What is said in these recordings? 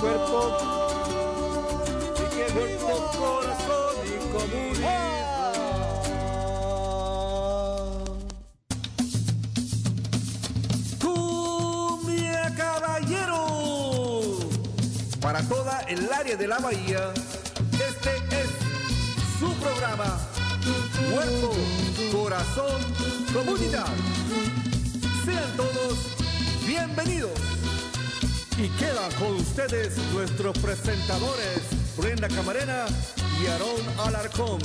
cuerpo, cuerpo, corazón y comunidad. Cumbia Caballero. Para toda el área de la bahía, este es su programa. Cuerpo, corazón, comunidad. Sean todos bienvenidos. Y quedan con ustedes nuestros presentadores, Brenda Camarena y Aarón Alarcón.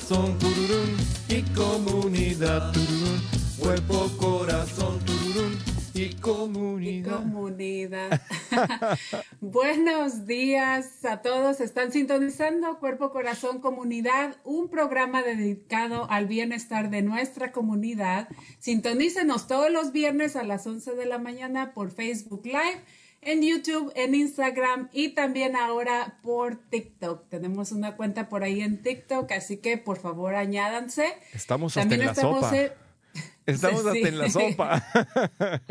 Corazón, tururún, y comunidad. Cuerpo, corazón, tururún, y comunidad. Comunidad. Buenos días a todos. Están sintonizando Cuerpo, Corazón, Comunidad, un programa dedicado al bienestar de nuestra comunidad. Sintonícenos todos los viernes a las 11 de la mañana por Facebook Live, en YouTube, en Instagram y también ahora por TikTok. Tenemos una cuenta por ahí en TikTok, así que por favor añádanse. Estamos hasta en la sopa. en- Estamos Sí. hasta en la sopa.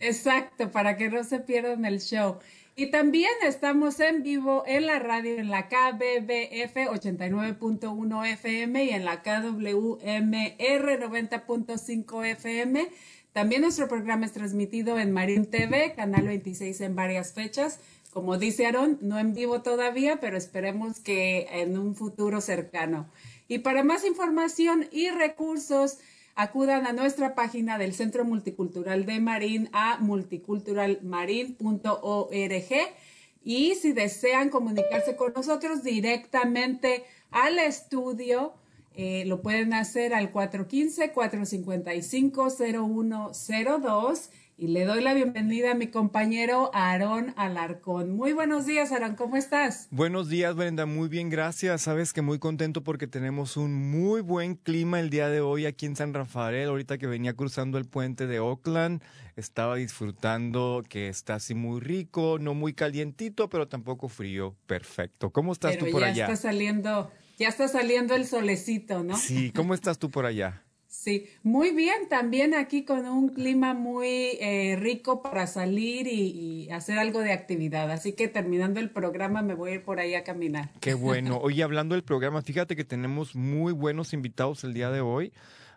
Exacto, para que no se pierdan el show. Y también estamos en vivo en la radio, en la KBBF 89.1 FM y en la KWMR 90.5 FM. También nuestro programa es transmitido en Marín TV, Canal 26 en varias fechas. Como dice Aaron, no en vivo todavía, pero esperemos que en un futuro cercano. Y para más información y recursos, acudan a nuestra página del Centro Multicultural de Marín a multiculturalmarin.org y si desean comunicarse con nosotros directamente al estudio, eh, lo pueden hacer al 415-455-0102 y le doy la bienvenida a mi compañero Aarón Alarcón. Muy buenos días, Aarón, ¿cómo estás? Buenos días, Brenda. Muy bien, gracias. Sabes que muy contento porque tenemos un muy buen clima el día de hoy aquí en San Rafael. Ahorita que venía cruzando el puente de Oakland, estaba disfrutando que está así muy rico, no muy calientito, pero tampoco frío. Perfecto. ¿Cómo estás Pero tú por ya allá? está saliendo, ya está saliendo el solecito, ¿no? Sí, ¿cómo estás tú por allá? Sí, muy bien, también aquí con un clima muy eh, rico para salir y, y hacer algo de actividad. Así que terminando el programa me voy a ir por ahí a caminar. Qué bueno. Oye, hablando del programa, fíjate que tenemos muy buenos invitados el día de hoy.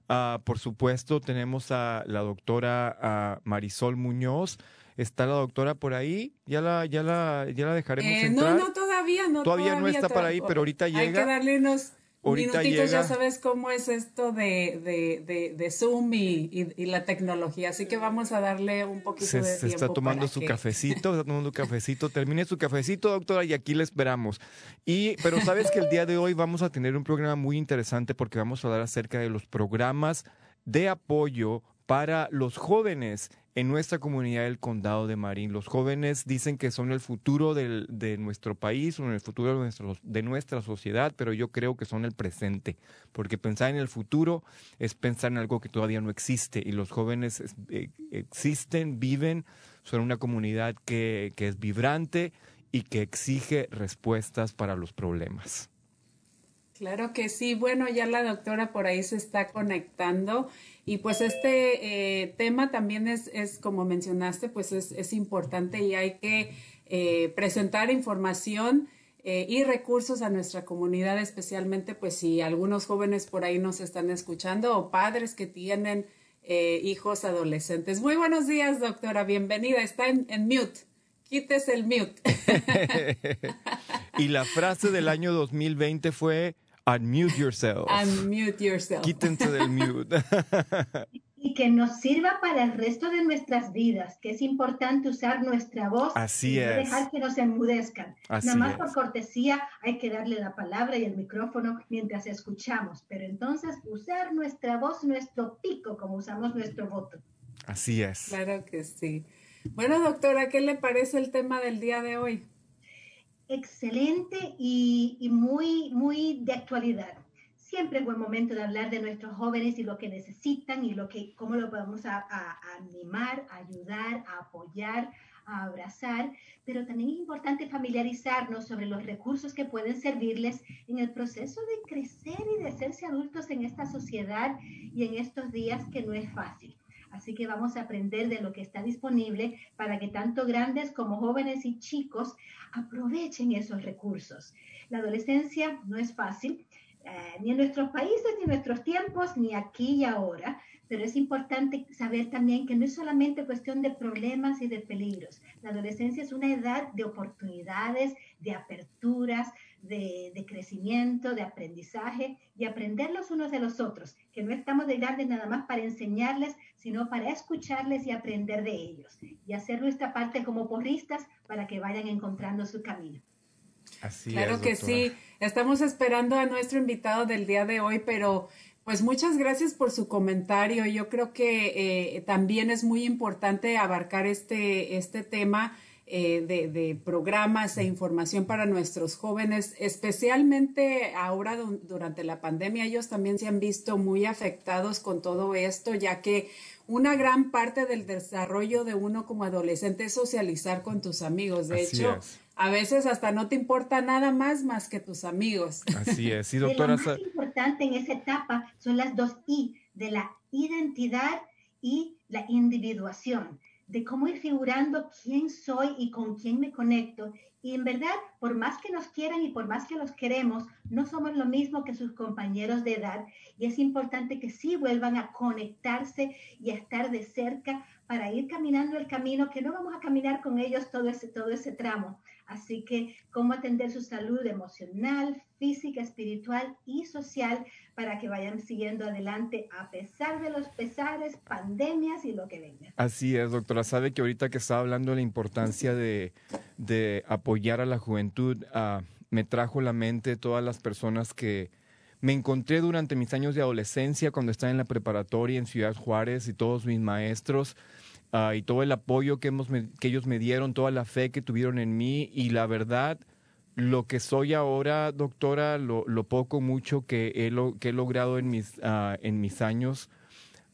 Ah, por supuesto, tenemos a la doctora ah, Marisol Muñoz. Está la doctora por ahí. Ya la, ya la, ya la dejaremos Eh, no, entrar. no, todavía no. Todavía no está por ahí, pero ahorita Hay llega. que darle unos Ahorita minutitos, llega. ya sabes cómo es esto de, de, de, de Zoom y, y- y la tecnología. Así que vamos a darle un poquito se, de se tiempo. está tomando para su que- cafecito, está tomando un cafecito. Termine su cafecito, doctora, y aquí le esperamos. Y, pero sabes que el día de hoy vamos a tener un programa muy interesante porque vamos a hablar acerca de los programas de apoyo para los jóvenes en nuestra comunidad del condado de Marín. Los jóvenes dicen que son el futuro del- de nuestro país, son el futuro de, nuestro- de nuestra sociedad, pero yo creo que son el presente, porque pensar en el futuro es pensar en algo que todavía no existe y los jóvenes es- eh, existen, viven, son una comunidad que, que es vibrante y que exige respuestas para los problemas. Claro que sí. Bueno, ya la doctora por ahí se está conectando y pues este eh, tema también es, es, como mencionaste, pues es, es importante y hay que eh, presentar información eh, y recursos a nuestra comunidad, especialmente pues si algunos jóvenes por ahí nos están escuchando o padres que tienen hijos adolescentes. Muy buenos días, doctora. Bienvenida. Está en, en mute. quites el mute. y la frase del año 2020 fue unmute yourself. Unmute yourself. Quítense del mute. y que nos sirva para el resto de nuestras vidas, que es importante usar nuestra voz Así y es. no dejar que nos enmudezcan. Así Nada más es. por cortesía hay que darle la palabra y el micrófono mientras escuchamos, pero entonces usar nuestra voz, nuestro pico, como usamos nuestro voto. Así es. Claro que sí. Bueno, doctora, ¿qué le parece el tema del día de hoy? Excelente y, y muy, muy de actualidad. Siempre es buen momento de hablar de nuestros jóvenes y lo que necesitan y lo que, cómo lo podemos a- a- a animar, ayudar, apoyar, a abrazar, pero también es importante familiarizarnos sobre los recursos que pueden servirles en el proceso de crecer y de hacerse adultos en esta sociedad y en estos días que no es fácil. Así que vamos a aprender de lo que está disponible para que tanto grandes como jóvenes y chicos aprovechen esos recursos. La adolescencia no es fácil, eh, ni en nuestros países, ni en nuestros tiempos, ni aquí y ahora, pero es importante saber también que no es solamente cuestión de problemas y de peligros. La adolescencia es una edad de oportunidades, de aperturas, de, de crecimiento, de aprendizaje, y aprender los unos de los otros, que no estamos de grandes nada más para enseñarles, sino para escucharles y aprender de ellos, y hacer nuestra parte como porristas para que vayan encontrando su camino. Así Claro es, que doctora. sí. Estamos esperando a nuestro invitado del día de hoy, pero pues muchas gracias por su comentario. Yo creo que eh, también es muy importante abarcar este, este tema eh, de, de programas e información para nuestros jóvenes, especialmente ahora du- durante la pandemia. Ellos también se han visto muy afectados con todo esto, ya que una gran parte del desarrollo de uno como adolescente es socializar con tus amigos. De Así hecho, es. a veces hasta no te importa nada más más que tus amigos. Así es. Sí, doctora. lo más importante en esa etapa son las dos I, de la identidad y la individuación, de cómo ir figurando quién soy y con quién me conecto. Y en verdad, por más que nos quieran y por más que los queremos, no somos lo mismo que sus compañeros de edad. Y es importante que sí vuelvan a conectarse y a estar de cerca para ir caminando el camino, que no vamos a caminar con ellos todo ese, todo ese tramo. Así que cómo atender su salud emocional, física, espiritual y social para que vayan siguiendo adelante a pesar de los pesares, pandemias y lo que venga. Así es, doctora. Sabe que ahorita que estaba hablando de la importancia de, de apoyar a la juventud, ah, me trajo a la mente todas las personas que me encontré durante mis años de adolescencia, cuando estaba en la preparatoria en Ciudad Juárez y todos mis maestros. Ah, y todo el apoyo que, hemos, que ellos me dieron, toda la fe que tuvieron en mí y la verdad, lo que soy ahora, doctora, lo, lo poco, mucho que he, lo- que he logrado en mis, ah, en mis años,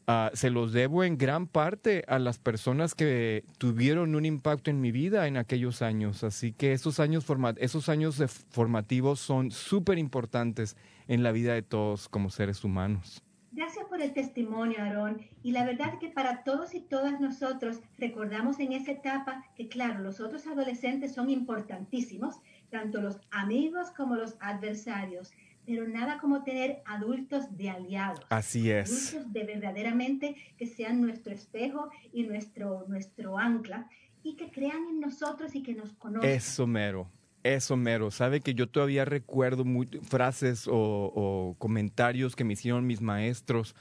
ah, se los debo en gran parte a las personas que tuvieron un impacto en mi vida en aquellos años. Así que esos años, forma- esos años formativos son súper importantes en la vida de todos como seres humanos. Gracias por el testimonio, Aarón. Y la verdad que para todos y todas nosotros recordamos en esa etapa que, claro, los otros adolescentes son importantísimos, tanto los amigos como los adversarios, pero nada como tener adultos de aliados. Así es. Adultos de verdaderamente que sean nuestro espejo y nuestro, nuestro ancla y que crean en nosotros y que nos conozcan. Eso mero, eso mero. Sabe que yo todavía recuerdo frases o, comentarios que me hicieron mis maestros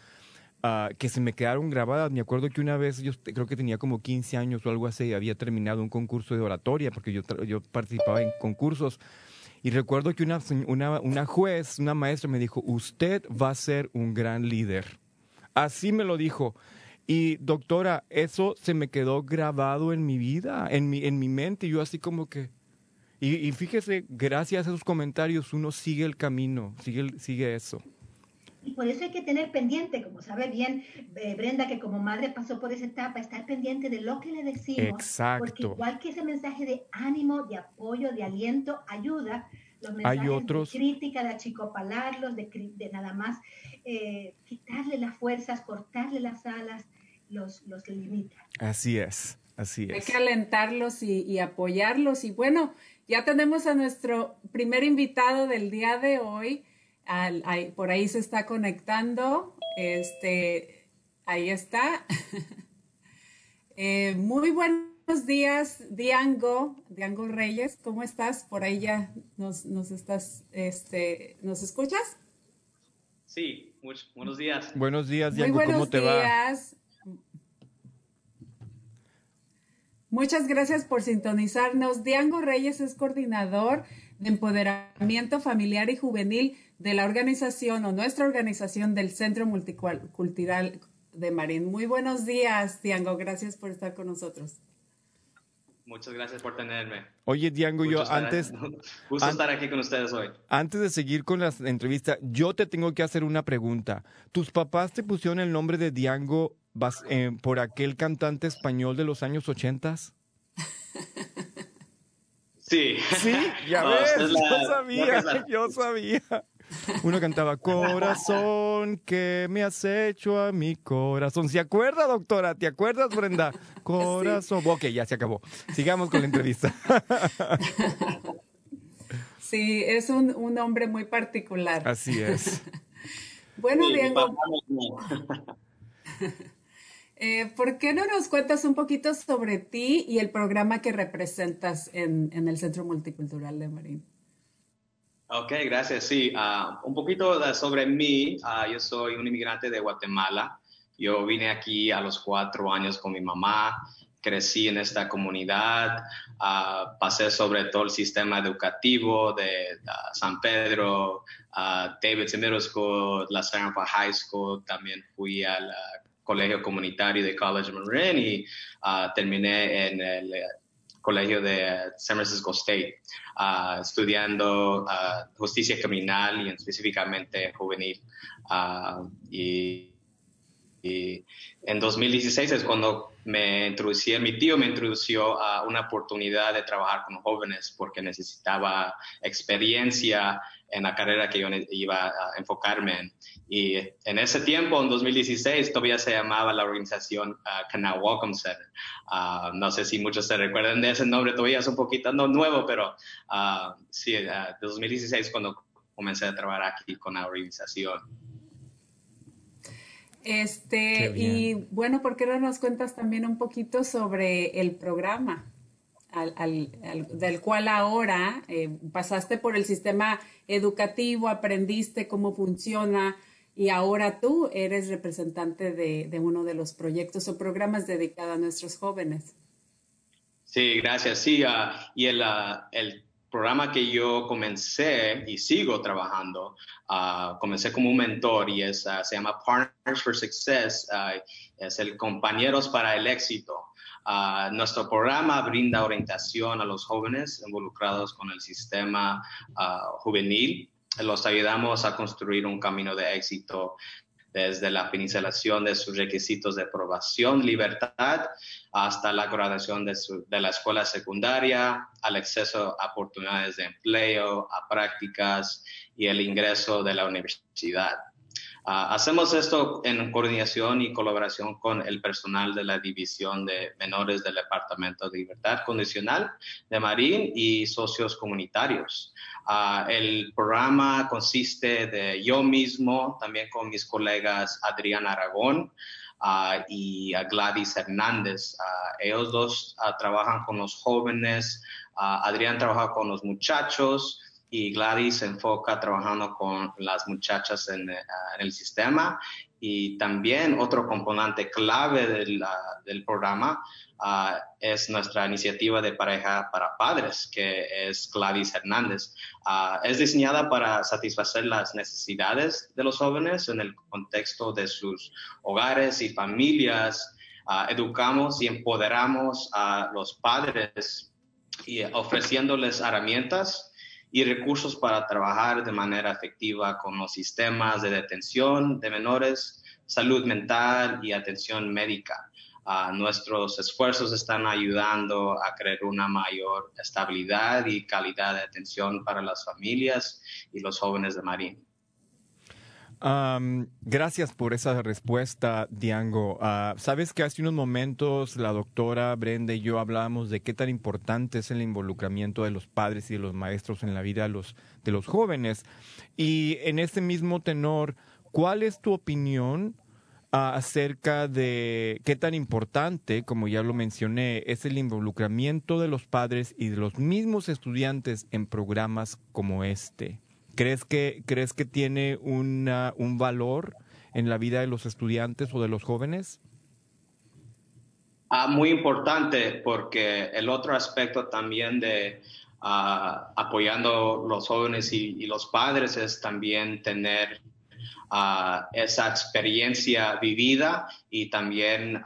ah, que se me quedaron grabadas. Me acuerdo que una vez, yo creo que tenía como 15 años o algo así, había terminado un concurso de oratoria, porque yo, yo participaba en concursos. Y recuerdo que una, una, una juez, una maestra me dijo, usted va a ser un gran líder. Así me lo dijo. Y doctora, eso se me quedó grabado en mi vida, en mi, en mi mente. Y yo así como que... Y, y fíjese, gracias a esos comentarios uno sigue el camino, sigue, sigue eso. Y por eso hay que tener pendiente, como sabe bien eh, Brenda, que como madre pasó por esa etapa, estar pendiente de lo que le decimos. Porque Exacto. igual que ese mensaje de ánimo, de apoyo, de aliento, ayuda. Los mensajes Hay otros- de crítica, de achicopalarlos, de, de nada más eh, quitarle las fuerzas, cortarle las alas, los, los limita. Así es, así Hay es. que alentarlos y, y apoyarlos. Y bueno, ya tenemos a nuestro primer invitado del día de hoy. Al- ahí- por ahí se está conectando. Este, ahí está. Eh, muy buenas días, Diango, Diango Reyes, ¿cómo estás? Por ahí ya nos, nos estás, este, ¿nos escuchas? Sí, buenos días. Buenos días, Diango, ¿cómo te días. Muchas gracias por sintonizarnos. Diango Reyes es coordinador de empoderamiento familiar y juvenil de la organización o nuestra organización del Centro Multicultural de Marín. Muy buenos días, Diango. Gracias por estar con nosotros. Muchas gracias por tenerme. Oye, Diango, yo antes... Gusto estar aquí con ustedes hoy. Antes de seguir con la entrevista, yo te tengo que hacer una pregunta. ¿Tus papás te pusieron el nombre de Diango eh, por aquel cantante español de los años ochentas? Sí. Sí, ya ves, yo sabía, yo sabía. Uno cantaba Corazón que me has hecho a mi corazón. ¿Se acuerda, doctora? ¿Te acuerdas, Brenda? Corazón. Ok, ya se acabó. Sigamos con la entrevista. Sí, es un, un hombre muy particular. Así es. bueno, Diego. Eh, ¿Por qué no nos cuentas un poquito sobre ti y el programa que representas en, en el Centro Multicultural de Marín? Ok, gracias. Sí, ah, un poquito sobre mí. Ah, yo soy un inmigrante de Guatemala. Yo vine aquí a los cuatro años con mi mamá. Crecí en esta comunidad. Uh, pasé sobre todo el sistema educativo de San Pedro, Davidson Middle School, La Serpa High School. También fui al colegio comunitario de College Marin y terminé en el colegio de San Francisco State, uh, estudiando uh, justicia criminal y específicamente juvenil. Uh, y, y, en 2016 es cuando me introducí, mi tío me introdució a una oportunidad de trabajar con jóvenes porque necesitaba experiencia en la carrera que yo iba a enfocarme en. Y en ese tiempo, en 2016, todavía se llamaba la organización uh, Canal Welcome Center. Uh, no sé si muchos se recuerdan de ese nombre, todavía es un poquito no, nuevo, pero uh, sí, uh, 2016 cuando comencé a trabajar aquí con la organización. Este, y bueno, ¿por qué no nos cuentas también un poquito sobre el programa? al, del cual ahora eh, pasaste por el sistema educativo, aprendiste cómo funciona y ahora tú eres representante de, de uno de los proyectos o programas dedicados a nuestros jóvenes. Sí, gracias. Sí, uh, y el, uh, el, programa que yo comencé y sigo trabajando, uh, comencé como un mentor y es, se llama Partners for Success, es el Compañeros para el Éxito. Uh, nuestro programa brinda orientación a los jóvenes involucrados con el sistema uh, juvenil. Los ayudamos a construir un camino de éxito desde la finalización de sus requisitos de aprobación, libertad, hasta la graduación de, su, de la escuela secundaria, al acceso a oportunidades de empleo, a prácticas y el ingreso de la universidad. Uh, hacemos esto en coordinación y colaboración con el personal de la División de Menores del Departamento de Libertad Condicional de Marín y socios comunitarios. Uh, el programa consiste de yo mismo, también con mis colegas Adrián Aragón, Uh, y a Gladys Hernández. Uh, ellos dos uh, trabajan con los jóvenes, Adrián trabaja con los muchachos y Gladys se enfoca trabajando con las muchachas en, en el sistema y también otro componente clave del, programa uh, es nuestra iniciativa de pareja para padres, que es Gladys Hernández. es diseñada para satisfacer las necesidades de los jóvenes en el contexto de sus hogares y familias. educamos y empoderamos a los padres y ofreciéndoles herramientas y recursos para trabajar de manera efectiva con los sistemas de detención de menores, salud mental y atención médica. Uh, nuestros esfuerzos están ayudando a crear una mayor estabilidad y calidad de atención para las familias y los jóvenes de Marín. Um, gracias por esa respuesta, Diango. Uh, Sabes que hace unos momentos la doctora Brenda y yo hablábamos de qué tan importante es el involucramiento de los padres y de los maestros en la vida de los, de los jóvenes. Y en ese mismo tenor, ¿cuál es tu opinión acerca de qué tan importante, como ya lo mencioné, es el involucramiento de los padres y de los mismos estudiantes en programas como este. ¿Crees que, crees que tiene una, un valor en la vida de los estudiantes o de los jóvenes? Ah, muy importante porque el otro aspecto también de ah, apoyando los jóvenes y, los padres es también tener esa experiencia vivida y también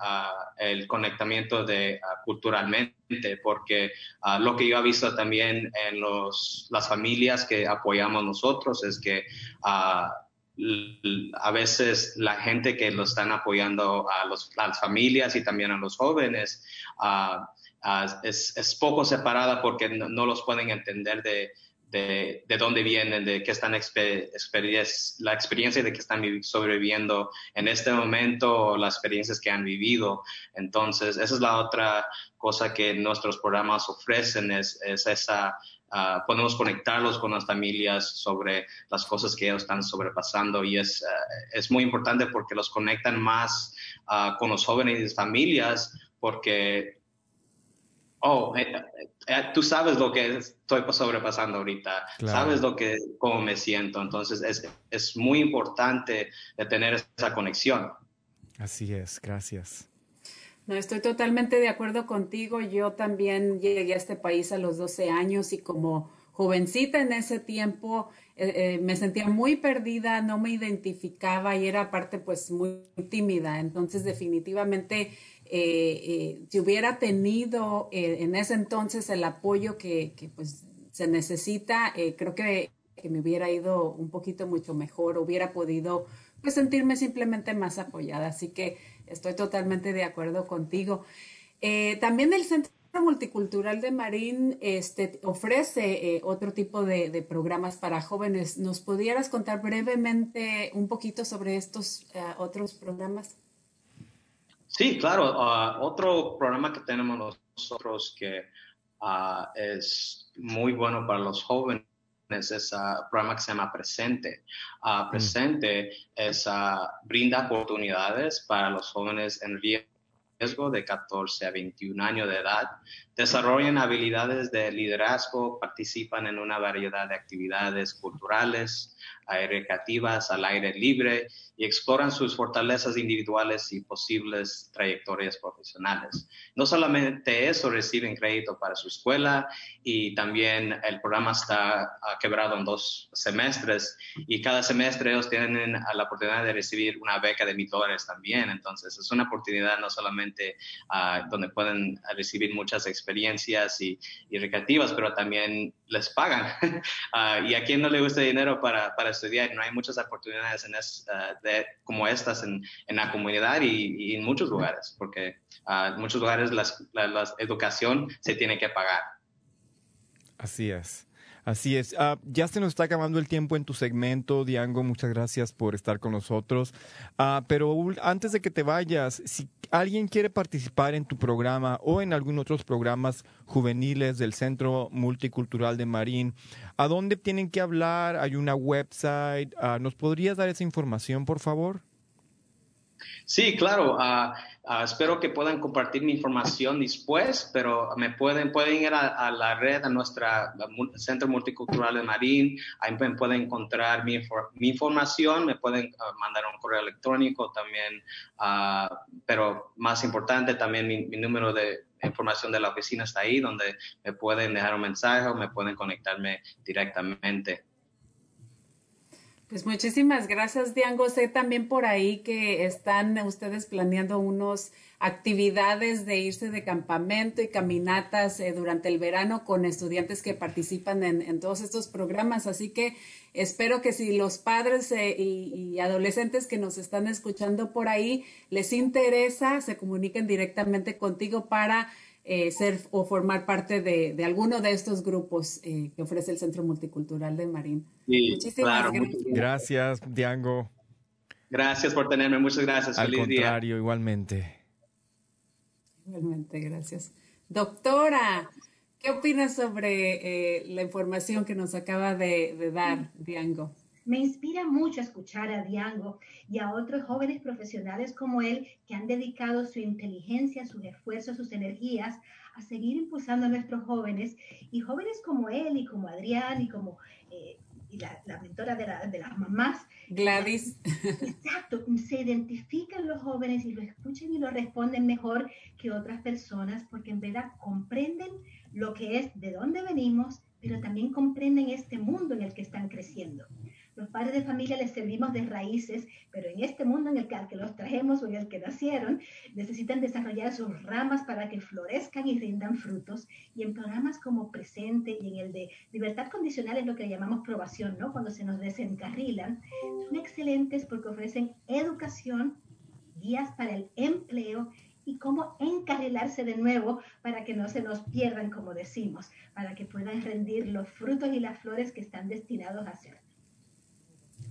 el conectamiento de culturalmente, porque lo que yo he visto también en los, las familias que apoyamos nosotros es que a veces la gente que lo están apoyando a, los, las familias y también a los jóvenes es, es, poco separada porque no los pueden entender de, de, de dónde vienen, de qué están la experiencia de que están sobreviviendo en este momento, las experiencias que han vivido. Entonces, esa es la otra cosa que nuestros programas ofrecen, es, es esa, uh, podemos conectarlos con las familias sobre las cosas que ellos están sobrepasando y es, uh, es muy importante porque los conectan más uh, con los jóvenes y familias porque oh, eh, eh, tú sabes lo que estoy sobrepasando ahorita, sabes lo que, cómo me siento, entonces es, es muy importante tener esa conexión. Así es, gracias. No, estoy totalmente de acuerdo contigo. Yo también llegué a este país a los 12 años y como jovencita en ese tiempo eh, me sentía muy perdida, no me identificaba y era aparte pues muy tímida. Entonces definitivamente eh, eh, si hubiera tenido eh, en ese entonces el apoyo que, pues se necesita, creo que, me hubiera ido un poquito mucho mejor, hubiera podido pues sentirme simplemente más apoyada. Así que estoy totalmente de acuerdo contigo. también el Centro Multicultural de Marín este, ofrece otro tipo de, programas para jóvenes. ¿Nos pudieras contar brevemente un poquito sobre estos otros programas? Sí, claro. Ah, otro programa que tenemos nosotros que ah, es muy bueno para los jóvenes es un programa que se llama Presente. Uh, Presente es, brinda oportunidades para los jóvenes en riesgo de 14 a 21 años de edad. Desarrollan habilidades de liderazgo, participan en una variedad de actividades culturales, recreativas al aire libre y exploran sus fortalezas individuales y posibles trayectorias profesionales. No solamente eso, reciben crédito para su escuela y también el programa está quebrado en dos semestres y cada semestre ellos tienen la oportunidad de recibir una beca de mil dólares también. Entonces es una oportunidad no solamente uh, donde pueden recibir muchas experiencias y, y recreativas, pero también les pagan. uh, y a quien no le gusta dinero para, para estudiar, no hay muchas oportunidades en de, como estas en, en la comunidad y, y, en muchos lugares, porque en muchos lugares la educación se tiene que pagar. Así es. Así es. Uh, ya se nos está acabando el tiempo en tu segmento, Diango. Muchas gracias por estar con nosotros. Uh, pero antes de que te vayas, si alguien quiere participar en tu programa o en algunos otros programas juveniles del Centro Multicultural de Marín, ¿a dónde tienen que hablar? ¿Hay una website? Uh, ¿Nos podrías dar esa información, por favor? Sí, claro. Uh, uh, espero que puedan compartir mi información después, pero me pueden, pueden ir a, la red, a nuestra Centro Multicultural de Marín, ahí me pueden encontrar mi, mi información, me pueden uh, mandar un correo electrónico también, pero más importante también mi número de información de la oficina está ahí, donde me pueden dejar un mensaje o me pueden conectarme directamente. Pues muchísimas gracias, Diango. Sé también por ahí que están ustedes planeando unos actividades de irse de campamento y caminatas eh, durante el verano con estudiantes que participan en, todos estos programas. Así que espero que si los padres eh, y, adolescentes que nos están escuchando por ahí les interesa, se comuniquen directamente contigo para eh, ser o formar parte de, de, alguno de estos grupos eh, que ofrece el Centro Multicultural de Marín. Muchísimas gracias. Gracias, Diango. Gracias por tenerme, muchas gracias. Al contrario, igualmente. Igualmente, gracias. Doctora, ¿qué opinas sobre eh, la información que nos acaba de, de dar Diango? Me inspira mucho escuchar a Diango y a otros jóvenes profesionales como él que han dedicado su inteligencia, sus esfuerzos, sus energías a seguir impulsando a nuestros jóvenes y jóvenes como él y como Adrián y como eh, la, mentora de, de, las mamás. Gladys. Exacto, se identifican los jóvenes y lo escuchan y lo responden mejor que otras personas porque en verdad comprenden lo que es de dónde venimos, pero también comprenden este mundo en el que están creciendo. Los padres de familia les servimos de raíces, pero en este mundo en el que, al que los trajemos o en el que nacieron, necesitan desarrollar sus ramas para que florezcan y rindan frutos. Y en programas como Presente y en el de Libertad Condicional es lo que llamamos probación, ¿no? Cuando se nos desencarrilan, son excelentes porque ofrecen educación, guías para el empleo y cómo encarrilarse de nuevo para que no se nos pierdan, como decimos, para que puedan rendir los frutos y las flores que están destinados a ser.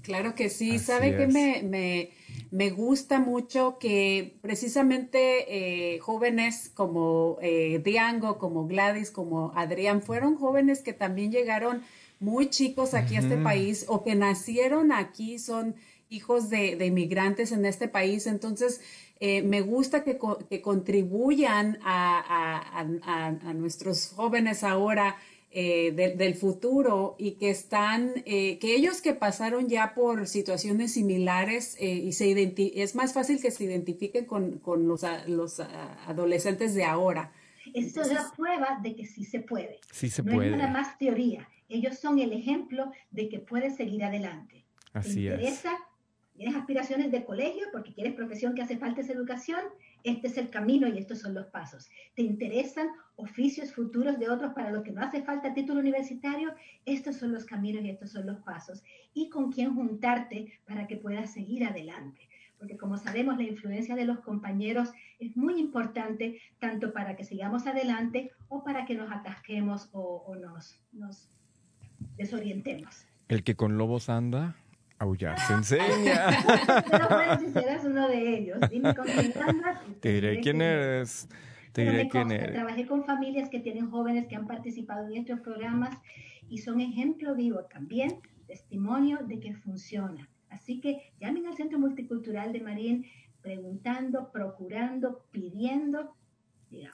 Claro que sí. ¿Sabe que me, me, gusta mucho que precisamente eh, jóvenes como eh, Diango, como Gladys, como Adrián, fueron jóvenes que también llegaron muy chicos aquí a este país o que nacieron aquí, son hijos de, de inmigrantes en este país. Entonces, eh, me gusta que, que contribuyan a, a, a, nuestros jóvenes ahora eh, del futuro y que están, eh, que ellos que pasaron ya por situaciones similares y se es más fácil que se identifiquen con, con los, los adolescentes de ahora. Esto es la prueba de que sí se puede. Sí se no puede. es nada más teoría. Ellos son el ejemplo de que puede seguir adelante. Así es tienes aspiraciones de colegio porque quieres profesión que hace falta esa educación, este es el camino y estos son los pasos. ¿Te interesan oficios futuros de otros para los que no hace falta título universitario? Estos son los caminos y estos son los pasos. Y con quién juntarte para que puedas seguir adelante. Porque como sabemos, la influencia de los compañeros es muy importante tanto para que sigamos adelante o para que nos atasquemos o, nos, desorientemos. El que con lobos anda, aullar se enseña. Pero bueno, si serás uno de ellos, dime con quién andas. Te diré quién eres. Te diré quién eres. Trabajé con familias que tienen jóvenes que han participado en estos programas y son ejemplo vivo también, testimonio de que funciona. Así que llamen al Centro Multicultural de Marín preguntando, procurando, pidiendo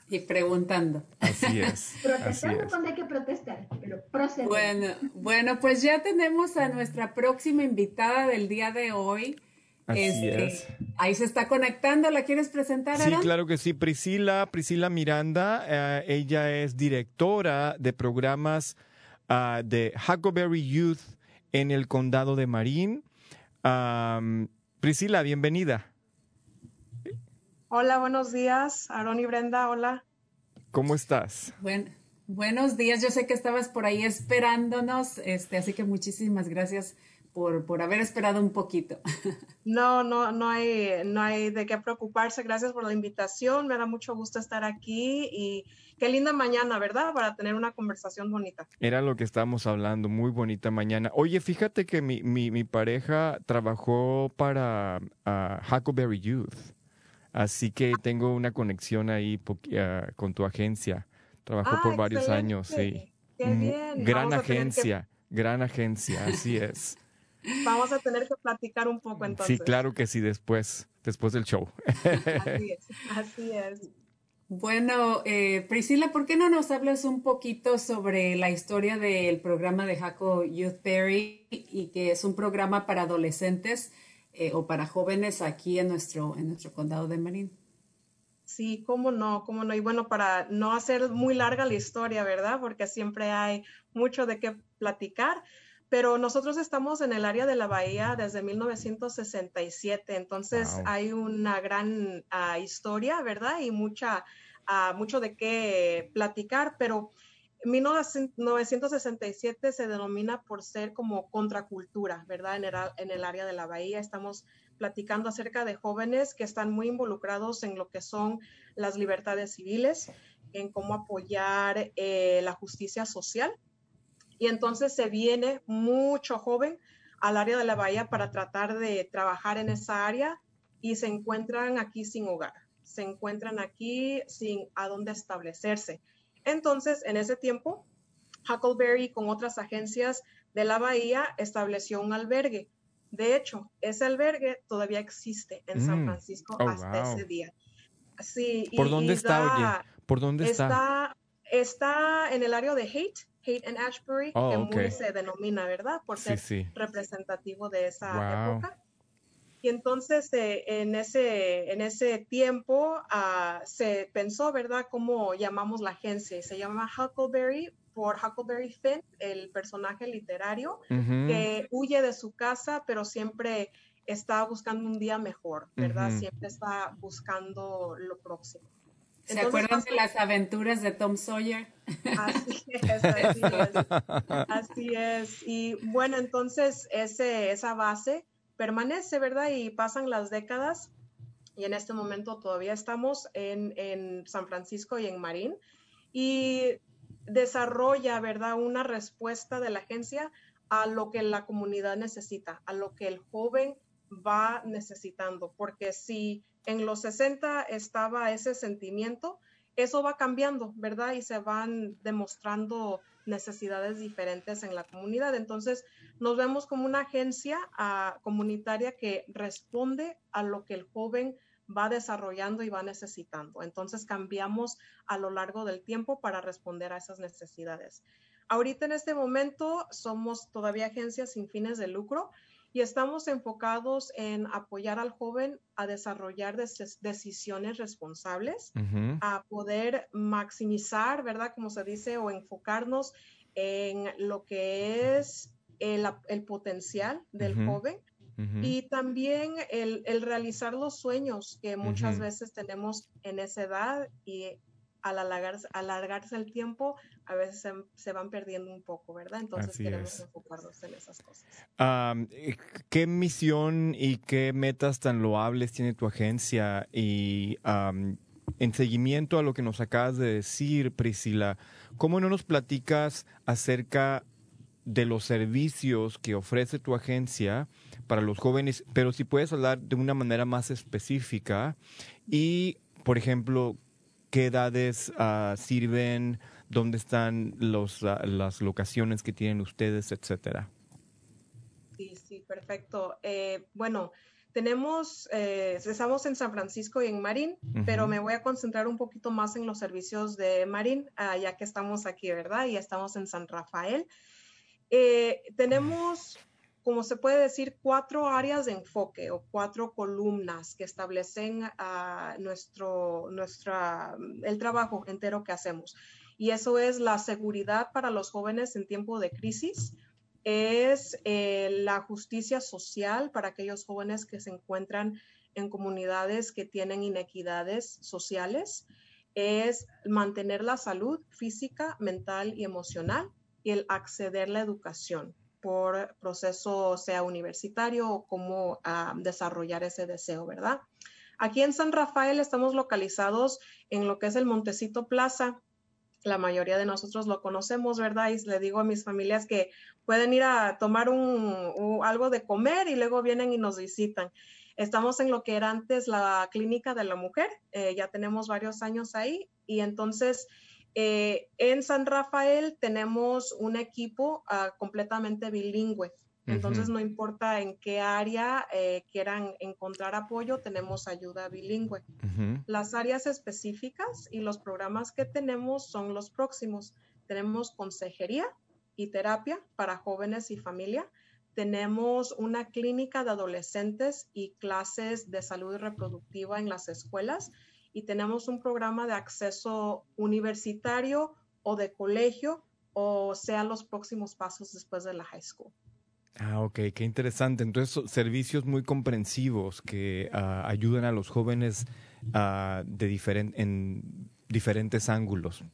y preguntando. Así es. Protestando cuando hay que protestar, pero proceder. Bueno, bueno, pues ya tenemos a nuestra próxima invitada del día de hoy. Así este, es. Ahí se está conectando. ¿La quieres presentar? Sí, claro que sí. Priscila, Priscila Miranda. Eh, ella es directora de programas ah, de Huckleberry Youth en el condado de Marín. Priscila, bienvenida. Hola, buenos días. Aaron y Brenda, hola. ¿Cómo estás? Bueno, buenos días. Yo sé que estabas por ahí esperándonos, este, así que muchísimas gracias por, por haber esperado un poquito. No, no, no hay, no hay de qué preocuparse. Gracias por la invitación. Me da mucho gusto estar aquí y qué linda mañana, ¿verdad? Para tener una conversación bonita. Era lo que estábamos hablando, muy bonita mañana. Oye, fíjate que mi, mi, mi pareja trabajó para uh, Huckleberry Youth. Así que tengo una conexión ahí ah, con tu agencia. Trabajó por ah, varios años, sí. Gran agencia, gran agencia, así es. Vamos a tener que platicar un poco entonces. Sí, claro que sí, después, después del show. Así es, así es. Bueno, eh, Priscila, ¿por qué no nos hablas un poquito sobre la historia del programa de Jaco Youth Perry y que es un programa para adolescentes? Eh, o para jóvenes aquí en nuestro, en nuestro condado de Marín. Sí, cómo no, cómo no. Y bueno, para no hacer muy larga la historia, ¿verdad? Porque siempre hay mucho de qué platicar. Pero nosotros estamos en el área de la bahía desde 1967, entonces hay una gran ah, historia, ¿verdad? Y mucha, uh, mucho de qué platicar, pero 1967 se denomina por ser como contracultura, ¿verdad? En el, área de la bahía estamos platicando acerca de jóvenes que están muy involucrados en lo que son las libertades civiles, en cómo apoyar eh, la justicia social. Y entonces se viene mucho joven al área de la bahía para tratar de trabajar en esa área y se encuentran aquí sin hogar, se encuentran aquí sin a dónde establecerse entonces, en ese tiempo, Huckleberry con otras agencias de la bahía estableció un albergue. De hecho, ese albergue todavía existe en San Mm. Francisco Oh, hasta wow. ese día. Sí, ¿Por y- dónde y está, da- oye? ¿Por dónde está? Está, está en el área de Haight, Haight and Ashbury, Oh, que muy se denomina, ¿verdad? Por Sí, ser sí. representativo de esa Wow. época. Y entonces eh, en, ese, en ese tiempo ah, se pensó, ¿verdad?, cómo llamamos la agencia. Se llama Huckleberry por Huckleberry Finn, el personaje literario que huye de su casa, pero siempre está buscando un día mejor, ¿verdad? Siempre está buscando lo próximo. ¿Se Entonces, acuerdan de las aventuras de Tom Sawyer? Así es, así es. Así es. Y bueno, entonces ese, esa base permanece, ¿verdad? Y pasan las décadas y en este momento todavía estamos en, en San Francisco y en Marín y desarrolla, ¿verdad? Una respuesta de la agencia a lo que la comunidad necesita, a lo que el joven va necesitando, porque si en los 60 estaba ese sentimiento, eso va cambiando, ¿verdad? Y se van demostrando necesidades diferentes en la comunidad. Entonces, nos vemos como una agencia ah, comunitaria que responde a lo que el joven va desarrollando y va necesitando. Entonces, cambiamos a lo largo del tiempo para responder a esas necesidades. Ahorita en este momento somos todavía agencias sin fines de lucro y estamos enfocados en apoyar al joven a desarrollar des- decisiones responsables a poder maximizar, ¿verdad? Como se dice, o enfocarnos en lo que es el, el potencial del joven y también el, el realizar los sueños que muchas veces tenemos en esa edad y al alargarse, alargarse el tiempo, a veces se, se van perdiendo un poco, ¿verdad? Entonces Así queremos es. enfocarnos en esas cosas. Eh, ¿Qué misión y qué metas tan loables tiene tu agencia? Y en seguimiento a lo que nos acabas de decir, Priscila, ¿cómo no nos platicas acerca de los servicios que ofrece tu agencia para los jóvenes, pero si puedes hablar de una manera más específica y, por ejemplo, qué edades ah, sirven, dónde están los, las locaciones que tienen ustedes, etcétera? Sí, sí, perfecto. Eh, bueno, tenemos, eh, estamos en San Francisco y en Marín, pero me voy a concentrar un poquito más en los servicios de Marín, ah, ya que estamos aquí, ¿verdad? Y estamos en San Rafael. Eh, tenemos, como se puede decir, cuatro áreas de enfoque o cuatro columnas que establecen ah, nuestro, nuestra, el trabajo entero que hacemos. Y eso es la seguridad para los jóvenes en tiempo de crisis, es eh, la justicia social para aquellos jóvenes que se encuentran en comunidades que tienen inequidades sociales, es mantener la salud física, mental y emocional y el acceder a la educación por proceso sea universitario o cómo ah, desarrollar ese deseo, ¿verdad? Aquí en San Rafael estamos localizados en lo que es el Montecito Plaza. La mayoría de nosotros lo conocemos, ¿verdad? Y le digo a mis familias que pueden ir a tomar un, algo de comer y luego vienen y nos visitan. Estamos en lo que era antes la clínica de la mujer, eh, ya tenemos varios años ahí y entonces eh, en San Rafael tenemos un equipo ah, completamente bilingüe. Entonces, no importa en qué área eh, quieran encontrar apoyo, tenemos ayuda bilingüe. Las áreas específicas y los programas que tenemos son los próximos. Tenemos consejería y terapia para jóvenes y familia. Tenemos una clínica de adolescentes y clases de salud reproductiva en las escuelas. Y tenemos un programa de acceso universitario o de colegio, o sea, los próximos pasos después de la high school. Ah, ok, qué interesante. Entonces, servicios muy comprensivos que ah, ayudan a los jóvenes ah, de en diferentes ángulos.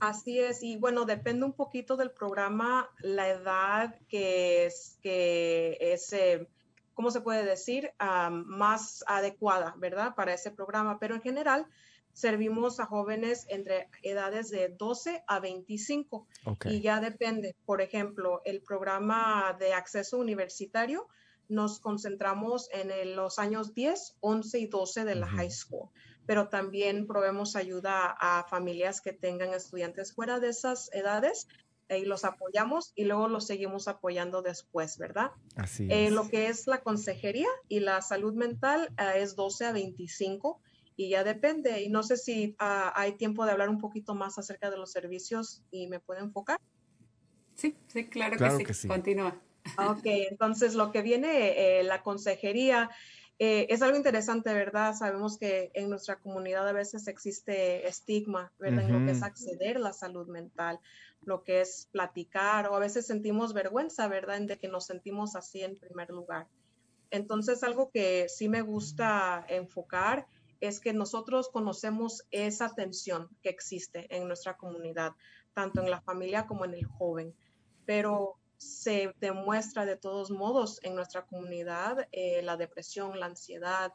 Así es, y bueno, depende un poquito del programa, la edad que es, que es eh, ¿cómo se puede decir? Ah, más adecuada, ¿verdad? Para ese programa, pero en general servimos a jóvenes entre edades de 12 a 25 Ok. y ya depende. Por ejemplo, el programa de acceso universitario nos concentramos en los años 10, 11 y 12 de la high school, pero también proveemos ayuda a familias que tengan estudiantes fuera de esas edades y los apoyamos y luego los seguimos apoyando después, ¿verdad? Así es. lo que es la consejería y la salud mental es 12 a 25 y ya depende. Y no sé si ah, hay tiempo de hablar un poquito más acerca de los servicios y me puede enfocar. Sí, sí, claro, que, sí. Continúa. Ok, entonces lo que viene, eh, la consejería, eh, es algo interesante, ¿verdad? Sabemos que en nuestra comunidad a veces existe estigma, ¿verdad? En lo que es acceder a la salud mental, lo que es platicar, o a veces sentimos vergüenza, ¿verdad? En de que nos sentimos así en primer lugar. Entonces, algo que sí me gusta enfocar es que nosotros conocemos esa tensión que existe en nuestra comunidad, tanto en la familia como en el joven, pero se demuestra de todos modos en nuestra comunidad eh, la depresión, la ansiedad,